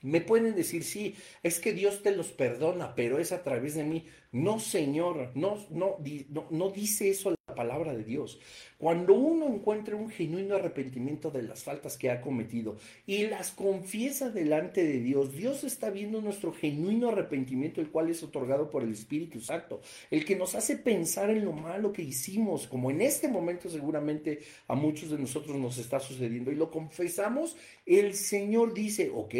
[SPEAKER 1] Me pueden decir, sí, es que Dios te los perdona, pero es a través de mí. No, Señor, no, no, no, no dice eso la palabra de Dios. Cuando uno encuentra un genuino arrepentimiento de las faltas que ha cometido y las confiesa delante de Dios, Dios está viendo nuestro genuino arrepentimiento, el cual es otorgado por el Espíritu Santo, el que nos hace pensar en lo malo que hicimos, como en este momento seguramente a muchos de nosotros nos está sucediendo, y lo confesamos, el Señor dice, ok,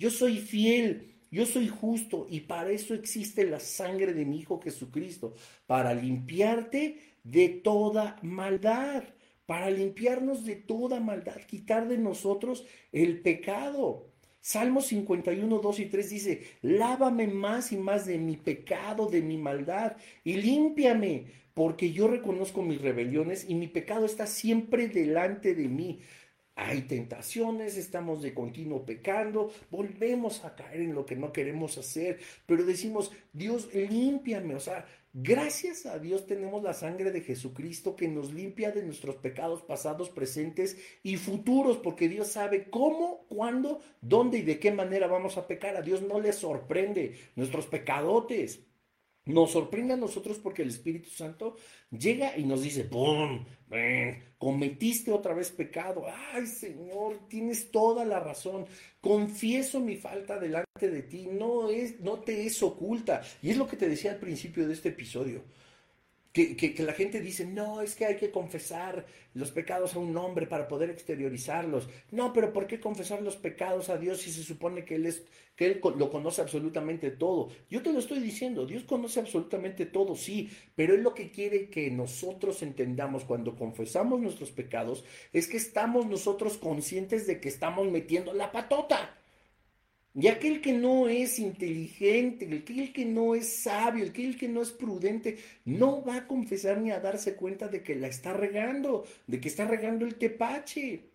[SPEAKER 1] yo soy fiel yo soy justo y para eso existe la sangre de mi Hijo Jesucristo, para limpiarte de toda maldad, para limpiarnos de toda maldad, quitar de nosotros el pecado. Salmo 51, 2 y 3 dice, lávame más y más de mi pecado, de mi maldad, y límpiame, porque yo reconozco mis rebeliones y mi pecado está siempre delante de mí. Hay tentaciones, estamos de continuo pecando, volvemos a caer en lo que no queremos hacer, pero decimos, Dios, límpiame, o sea, gracias a Dios tenemos la sangre de Jesucristo que nos limpia de nuestros pecados pasados, presentes y futuros, porque Dios sabe cómo, cuándo, dónde y de qué manera vamos a pecar. A Dios no le sorprende nuestros pecadotes. Nos sorprende a nosotros porque el Espíritu Santo llega y nos dice, ¡pum! cometiste otra vez pecado. Ay, Señor, tienes toda la razón. Confieso mi falta delante de ti. No, es, no te es oculta. Y es lo que te decía al principio de este episodio. Que, la gente dice, no, es que hay que confesar los pecados a un hombre para poder exteriorizarlos. No, pero ¿por qué confesar los pecados a Dios si se supone que Él, es, que él lo conoce absolutamente todo? Yo te lo estoy diciendo, Dios conoce absolutamente todo, sí, pero Él lo que quiere que nosotros entendamos cuando confesamos nuestros pecados es que estamos nosotros conscientes de que estamos metiendo la patota. Y aquel que no es inteligente, aquel que no es sabio, aquel que no es prudente, no va a confesar ni a darse cuenta de que la está regando, de que está regando el tepache.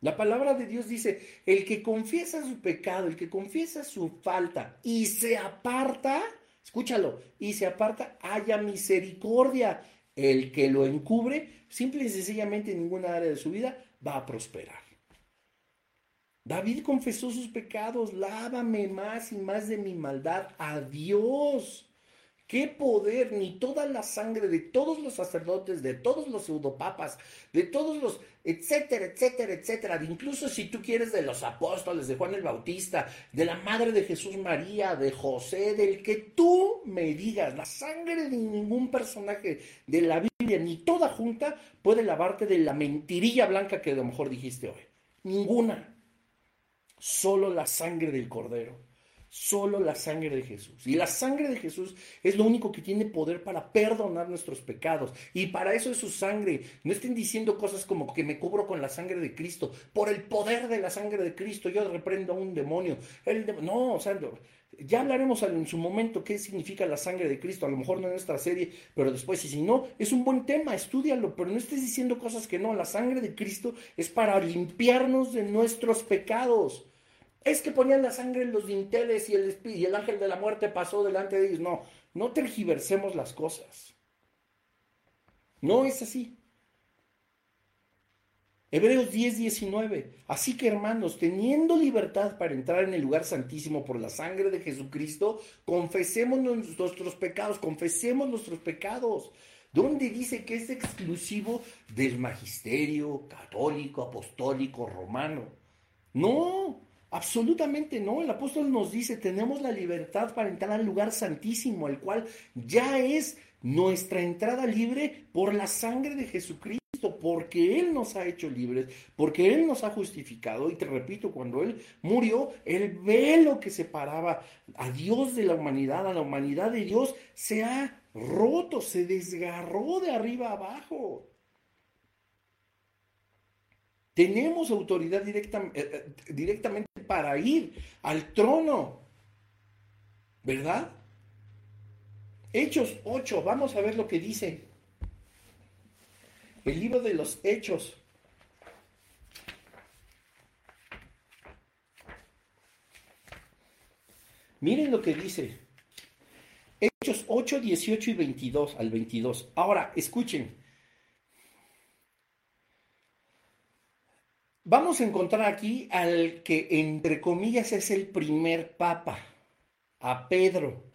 [SPEAKER 1] La palabra de Dios dice, el que confiesa su pecado, el que confiesa su falta y se aparta, escúchalo, y se aparta, haya misericordia. El que lo encubre, simple y sencillamente en ninguna área de su vida, va a prosperar. David confesó sus pecados, lávame más y más de mi maldad a Dios. Qué poder, ni toda la sangre de todos los sacerdotes, de todos los pseudopapas, de todos los, etcétera, etcétera, etcétera, incluso si tú quieres de los apóstoles, de Juan el Bautista, de la madre de Jesús María, de José, del que tú me digas, la sangre de ningún personaje de la Biblia, ni toda junta, puede lavarte de la mentirilla blanca que a lo mejor dijiste hoy. Ninguna. Solo la sangre del Cordero. Solo la sangre de Jesús. Y la sangre de Jesús es lo único que tiene poder para perdonar nuestros pecados. Y para eso es su sangre. No estén diciendo cosas como que me cubro con la sangre de Cristo. Por el poder de la sangre de Cristo yo reprendo a un demonio. El no, o sea, ya hablaremos en su momento qué significa la sangre de Cristo, a lo mejor no en nuestra serie, pero después, y si no, es un buen tema, estudialo, pero no estés diciendo cosas que no, la sangre de Cristo es para limpiarnos de nuestros pecados. Es que ponían la sangre en los dinteles y el, y el ángel de la muerte pasó delante de ellos. No, No tergiversemos las cosas. No es así. Hebreos 10, 19. Así que hermanos, teniendo libertad para entrar en el lugar santísimo por la sangre de Jesucristo, confesemos nuestros pecados, confesemos nuestros pecados. ¿Dónde dice que es exclusivo del magisterio católico, apostólico, romano? No, absolutamente no. El apóstol nos dice, tenemos la libertad para entrar al lugar santísimo, el cual ya es nuestra entrada libre por la sangre de Jesucristo porque Él nos ha hecho libres, porque Él nos ha justificado. Y te repito, cuando Él murió, el velo que separaba a Dios de la humanidad, a la humanidad de Dios, se ha roto, se desgarró de arriba abajo. Tenemos autoridad eh, eh, directamente para ir al trono, ¿verdad? Hechos 8, vamos a ver lo que dice. El libro de los Hechos. Miren lo que dice. Hechos 8, 18 y 22 al 22. Ahora, escuchen. Vamos a encontrar aquí al que entre comillas es el primer papa, a Pedro.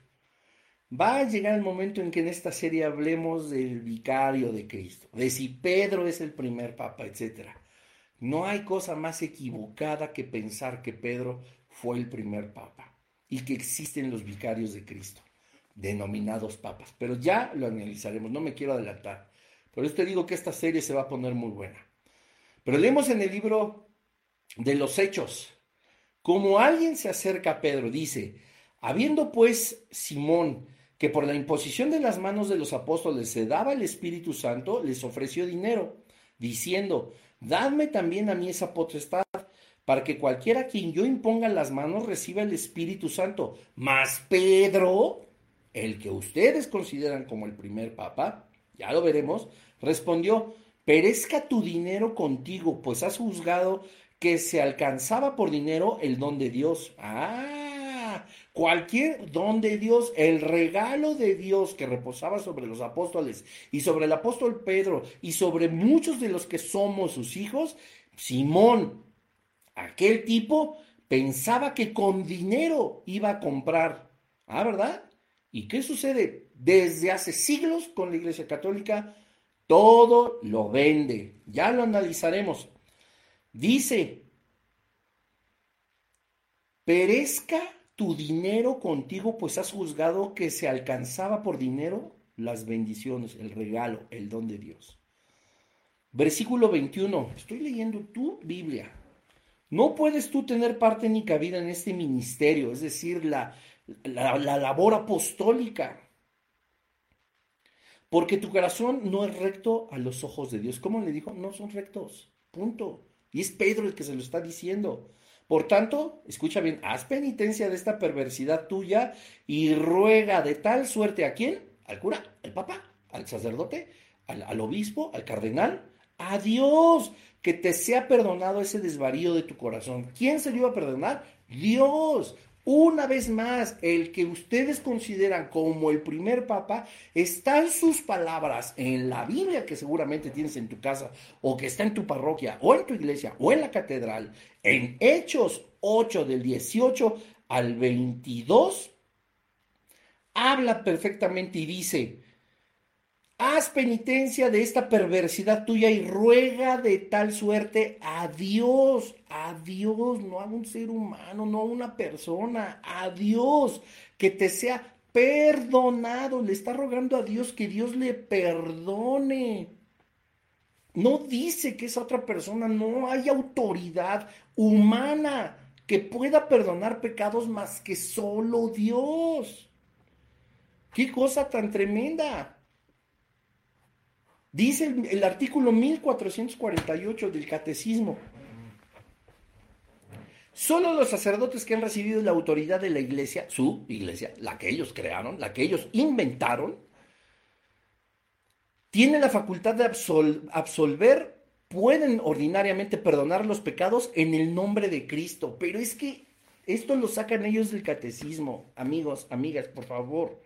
[SPEAKER 1] Va a llegar el momento en que en esta serie hablemos del vicario de Cristo, de si Pedro es el primer papa, etc. No hay cosa más equivocada que pensar que Pedro fue el primer papa y que existen los vicarios de Cristo, denominados papas. Pero ya lo analizaremos, no me quiero adelantar. Por eso te digo que esta serie se va a poner muy buena. Pero leemos en el libro de los Hechos, como alguien se acerca a Pedro, dice, habiendo pues Simón, que por la imposición de las manos de los apóstoles se daba el Espíritu Santo, les ofreció dinero, diciendo, dadme también a mí esa potestad, para que cualquiera a quien yo imponga las manos reciba el Espíritu Santo. Mas Pedro, el que ustedes consideran como el primer papa, ya lo veremos, respondió, perezca tu dinero contigo, pues has juzgado que se alcanzaba por dinero el don de Dios. Ah, Cualquier don de Dios, el regalo de Dios que reposaba sobre los apóstoles y sobre el apóstol Pedro y sobre muchos de los que somos sus hijos, Simón, aquel tipo, pensaba que con dinero iba a comprar. Ah, ¿verdad? ¿Y qué sucede? Desde hace siglos con la Iglesia Católica, todo lo vende. Ya lo analizaremos. Dice, perezca tu dinero contigo, pues has juzgado que se alcanzaba por dinero las bendiciones, el regalo, el don de Dios. Versículo 21, estoy leyendo tu Biblia. No puedes tú tener parte ni cabida en este ministerio, es decir, la, la, la labor apostólica, porque tu corazón no es recto a los ojos de Dios. ¿Cómo le dijo? No son rectos, punto. Y es Pedro el que se lo está diciendo. Por tanto, escucha bien, haz penitencia de esta perversidad tuya y ruega de tal suerte a quién? Al cura, al papa, al sacerdote, al, obispo, al cardenal, a Dios, que te sea perdonado ese desvarío de tu corazón. ¿Quién se lo iba a perdonar? Dios. Una vez más, el que ustedes consideran como el primer papa, están sus palabras en la Biblia que seguramente tienes en tu casa, o que está en tu parroquia, o en tu iglesia, o en la catedral, en Hechos 8 del 18 al 22, habla perfectamente y dice, Haz penitencia de esta perversidad tuya y ruega de tal suerte a Dios, a Dios, no a un ser humano, no a una persona, a Dios, que te sea perdonado. Le está rogando a Dios que Dios le perdone. No dice que esa otra persona no hay autoridad humana que pueda perdonar pecados más que solo Dios. Qué cosa tan tremenda. Dice el, artículo 1448 del Catecismo. Solo los sacerdotes que han recibido la autoridad de la iglesia, su iglesia, la que ellos crearon, la que ellos inventaron, tienen la facultad de absolver, pueden ordinariamente perdonar los pecados en el nombre de Cristo. Pero es que esto lo sacan ellos del catecismo, amigos, amigas, por favor.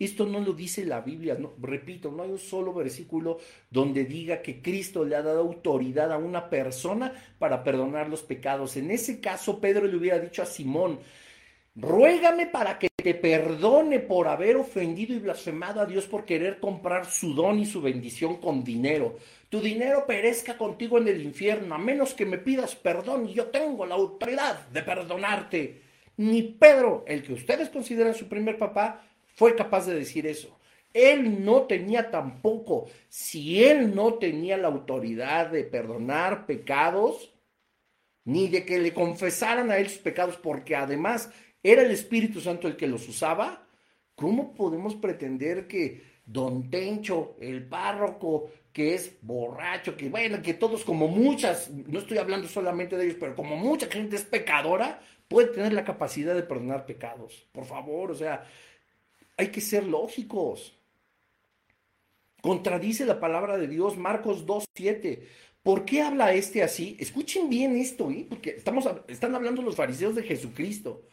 [SPEAKER 1] Esto no lo dice la Biblia, repito, no hay un solo versículo donde diga que Cristo le ha dado autoridad a una persona para perdonar los pecados. En ese caso, Pedro le hubiera dicho a Simón, ruégame para que te perdone por haber ofendido y blasfemado a Dios por querer comprar su don y su bendición con dinero. Tu dinero perezca contigo en el infierno, a menos que me pidas perdón y yo tengo la autoridad de perdonarte. Ni Pedro, el que ustedes consideran su primer papá, fue capaz de decir eso. Él no tenía tampoco, si él no tenía la autoridad de perdonar pecados, ni de que le confesaran a él sus pecados, porque además era el Espíritu Santo el que los usaba, ¿cómo podemos pretender que don Tencho, el párroco, que es borracho, que bueno, que todos como muchas, no estoy hablando solamente de ellos, pero como mucha gente es pecadora, puede tener la capacidad de perdonar pecados? Por favor, o sea, hay que ser lógicos. Contradice la palabra de Dios, Marcos 2.7. ¿Por qué habla este así? Escuchen bien esto, ¿eh? porque estamos, están hablando los fariseos de Jesucristo.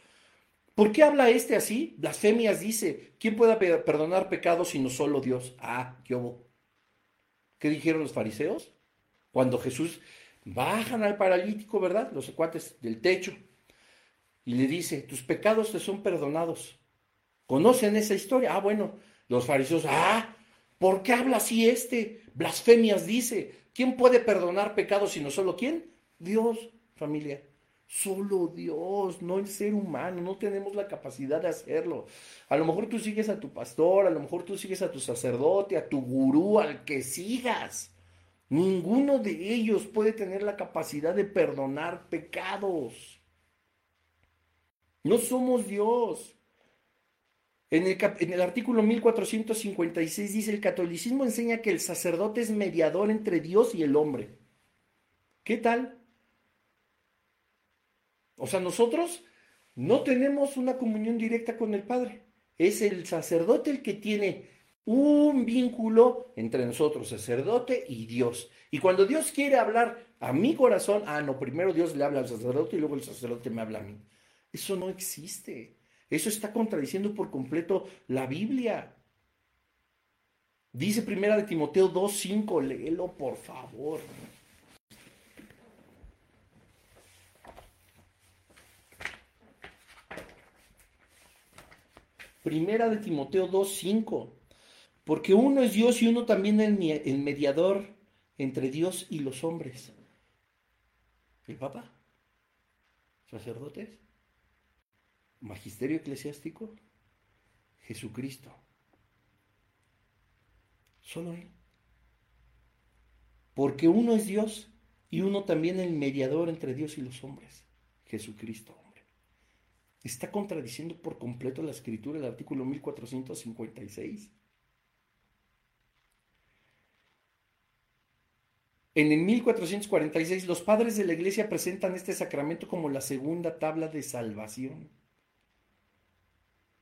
[SPEAKER 1] ¿Por qué habla este así? Blasfemias dice, ¿quién puede perdonar pecados sino solo Dios? Ah, ¿qué? ¿Qué dijeron los fariseos? Cuando Jesús bajan al paralítico, ¿verdad? Los secuates del techo. Y le dice, tus pecados te son perdonados. ¿Conocen esa historia? Ah, bueno, los fariseos, ah, ¿por qué habla así este? Blasfemias dice. ¿Quién puede perdonar pecados sino solo quién? Dios, familia. Solo Dios, no el ser humano, no tenemos la capacidad de hacerlo. A lo mejor tú sigues a tu pastor, a lo mejor tú sigues a tu sacerdote, a tu gurú, al que sigas. Ninguno de ellos puede tener la capacidad de perdonar pecados. No somos Dios. En el, artículo 1456 dice, el catolicismo enseña que el sacerdote es mediador entre Dios y el hombre. ¿Qué tal? O sea, nosotros no tenemos una comunión directa con el Padre. Es el sacerdote el que tiene un vínculo entre nosotros, sacerdote y Dios. Y cuando Dios quiere hablar a mi corazón, ah, no, primero Dios le habla al sacerdote y luego el sacerdote me habla a mí. Eso no existe. Eso está contradiciendo por completo la Biblia. Dice primera de Timoteo 2.5, léelo por favor. Primera de Timoteo 2.5. Porque uno es Dios y uno también el mediador entre Dios y los hombres. El Papa. Sacerdotes magisterio eclesiástico, Jesucristo. Solo Él. Porque uno es Dios y uno también el mediador entre Dios y los hombres, Jesucristo, hombre. Está contradiciendo por completo la escritura el artículo 1456. En el 1446 los padres de la iglesia presentan este sacramento como la segunda tabla de salvación.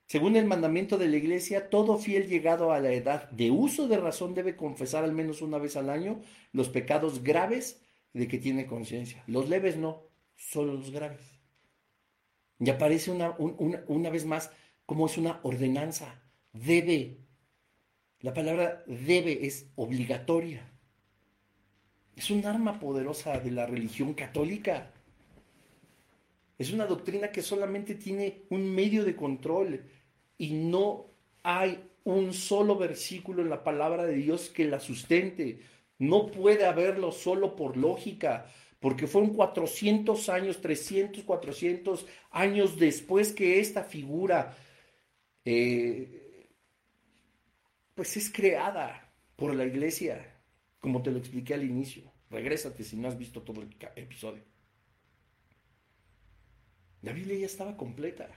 [SPEAKER 1] Según el mandamiento de la Iglesia, todo fiel llegado a la edad de uso de razón debe confesar al menos una vez al año los pecados graves de que tiene conciencia. Los leves no, solo los graves. Y aparece una, una vez más como es una ordenanza. Debe. La palabra debe es obligatoria. Es un arma poderosa de la religión católica. Es una doctrina que solamente tiene un medio de control y no hay un solo versículo en la palabra de Dios que la sustente. No puede haberlo solo por lógica, porque fueron 400 años, 300, 400 años después que esta figura eh, pues es creada por la iglesia, como te lo expliqué al inicio. Regrésate si no has visto todo el episodio. La Biblia ya estaba completa.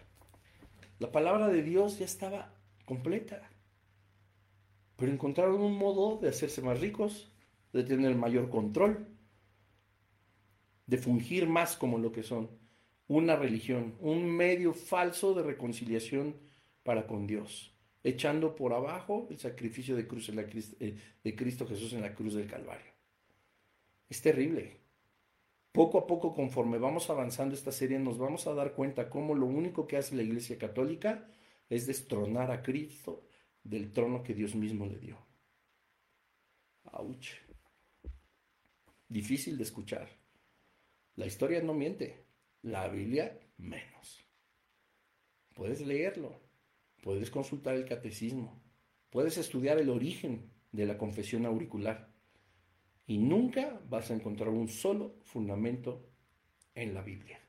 [SPEAKER 1] La palabra de Dios ya estaba completa. Pero encontraron un modo de hacerse más ricos, de tener mayor control, de fungir más como lo que son, una religión, un medio falso de reconciliación para con Dios, echando por abajo el sacrificio de, cruz eh, de Cristo Jesús en la cruz del Calvario. Es terrible poco a poco, conforme vamos avanzando esta serie, nos vamos a dar cuenta cómo lo único que hace la Iglesia Católica es destronar a Cristo, del trono que Dios mismo le dio. ¡Auch! Difícil de escuchar. La historia no miente, la Biblia menos. Puedes leerlo, puedes consultar el catecismo, puedes estudiar el origen de la confesión auricular y nunca vas a encontrar un solo fundamento en la Biblia.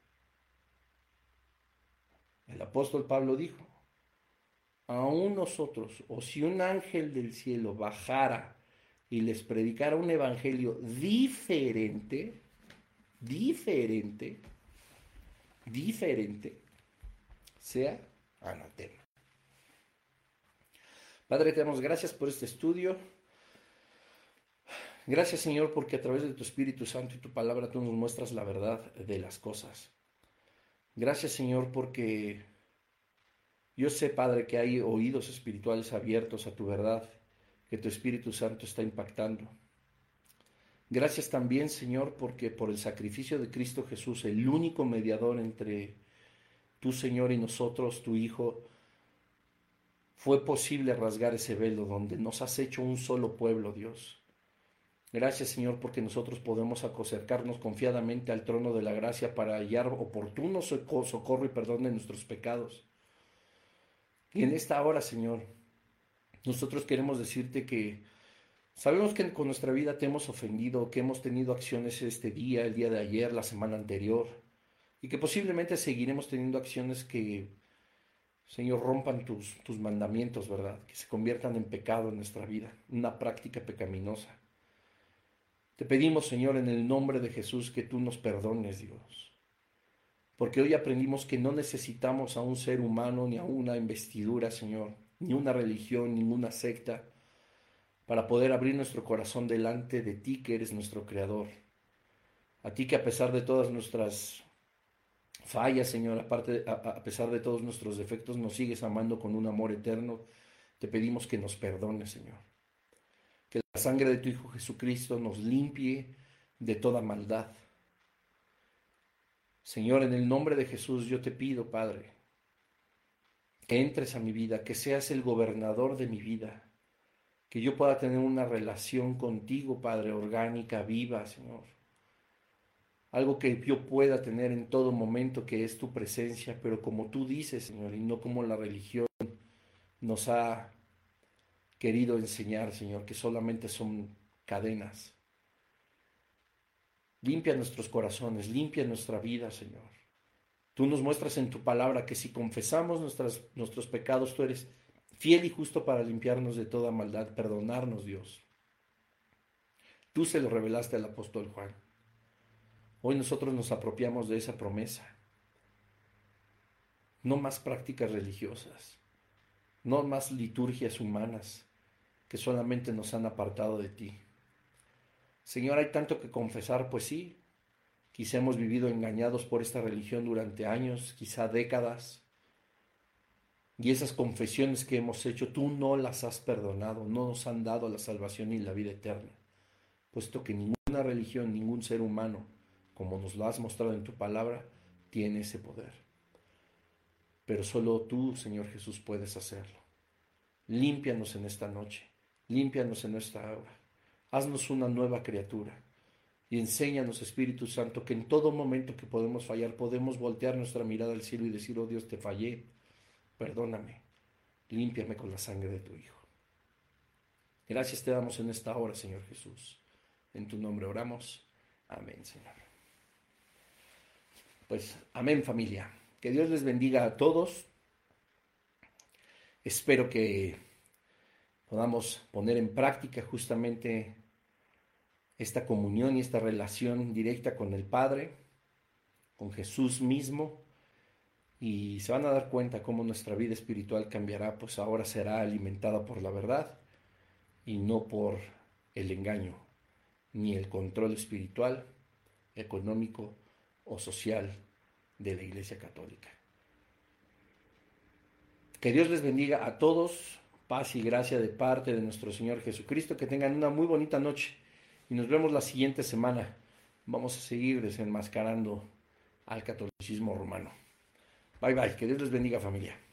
[SPEAKER 1] El apóstol Pablo dijo, aún nosotros, o si un ángel del cielo bajara y les predicara un evangelio diferente, diferente, diferente, sea anatema. Padre, te damos gracias por este estudio. Gracias Señor porque a través de tu Espíritu Santo y tu palabra tú nos muestras la verdad de las cosas. Gracias Señor porque yo sé Padre que hay oídos espirituales abiertos a tu verdad, que tu Espíritu Santo está impactando. Gracias también Señor porque por el sacrificio de Cristo Jesús, el único mediador entre tu Señor y nosotros, tu Hijo, fue posible rasgar ese velo donde nos has hecho un solo pueblo, Dios. Gracias, Señor, porque nosotros podemos acercarnos confiadamente al trono de la gracia para hallar oportuno socorro y perdón de nuestros pecados. Y en esta hora, Señor, nosotros queremos decirte que sabemos que con nuestra vida te hemos ofendido, que hemos tenido acciones este día, el día de ayer, la semana anterior, y que posiblemente seguiremos teniendo acciones que, Señor, rompan tus, tus mandamientos, ¿verdad? Que se conviertan en pecado en nuestra vida, una práctica pecaminosa. Te pedimos, Señor, en el nombre de Jesús, que tú nos perdones, Dios. Porque hoy aprendimos que no necesitamos a un ser humano ni a una investidura, Señor, ni una religión, ninguna secta, para poder abrir nuestro corazón delante de ti, que eres nuestro Creador. A ti que a pesar de todas nuestras fallas, Señor, a, a pesar de todos nuestros defectos, nos sigues amando con un amor eterno, te pedimos que nos perdones, Señor que la sangre de tu Hijo Jesucristo nos limpie de toda maldad. Señor, en el nombre de Jesús yo te pido, Padre, que entres a mi vida, que seas el gobernador de mi vida, que yo pueda tener una relación contigo, Padre, orgánica, viva, Señor. Algo que yo pueda tener en todo momento, que es tu presencia, pero como tú dices, Señor, y no como la religión nos ha querido enseñar, Señor, que solamente son cadenas. Limpia nuestros corazones, limpia nuestra vida, Señor. Tú nos muestras en tu palabra que si confesamos nuestros pecados, tú eres fiel y justo para limpiarnos de toda maldad, perdonarnos, Dios. Tú se lo revelaste al apóstol Juan. Hoy nosotros nos apropiamos de esa promesa. No más prácticas religiosas, no más liturgias humanas, que solamente nos han apartado de ti. Señor, hay tanto que confesar, pues sí, quizá hemos vivido engañados por esta religión durante años, quizá décadas, y esas confesiones que hemos hecho, tú no las has perdonado, no nos han dado la salvación y la vida eterna, puesto que ninguna religión, ningún ser humano, como nos lo has mostrado en tu palabra, tiene ese poder. Pero solo tú, Señor Jesús, puedes hacerlo. Límpianos en esta noche. Límpianos en nuestra hora. Haznos una nueva criatura. Y enséñanos, Espíritu Santo, que en todo momento que podemos fallar, podemos voltear nuestra mirada al cielo y decir, oh Dios, te fallé. Perdóname. Límpiame con la sangre de tu Hijo. Gracias te damos en esta hora, Señor Jesús. En tu nombre oramos. Amén, Señor. Pues, amén familia. Que Dios les bendiga a todos. Espero que podamos poner en práctica justamente esta comunión y esta relación directa con el Padre, con Jesús mismo, y se van a dar cuenta cómo nuestra vida espiritual cambiará, pues ahora será alimentada por la verdad y no por el engaño, ni el control espiritual, económico o social de la Iglesia Católica. Que Dios les bendiga a todos paz y gracia de parte de nuestro Señor Jesucristo. Que tengan una muy bonita noche y nos vemos la siguiente semana. Vamos a seguir desenmascarando al catolicismo romano. Bye bye, que Dios les bendiga familia.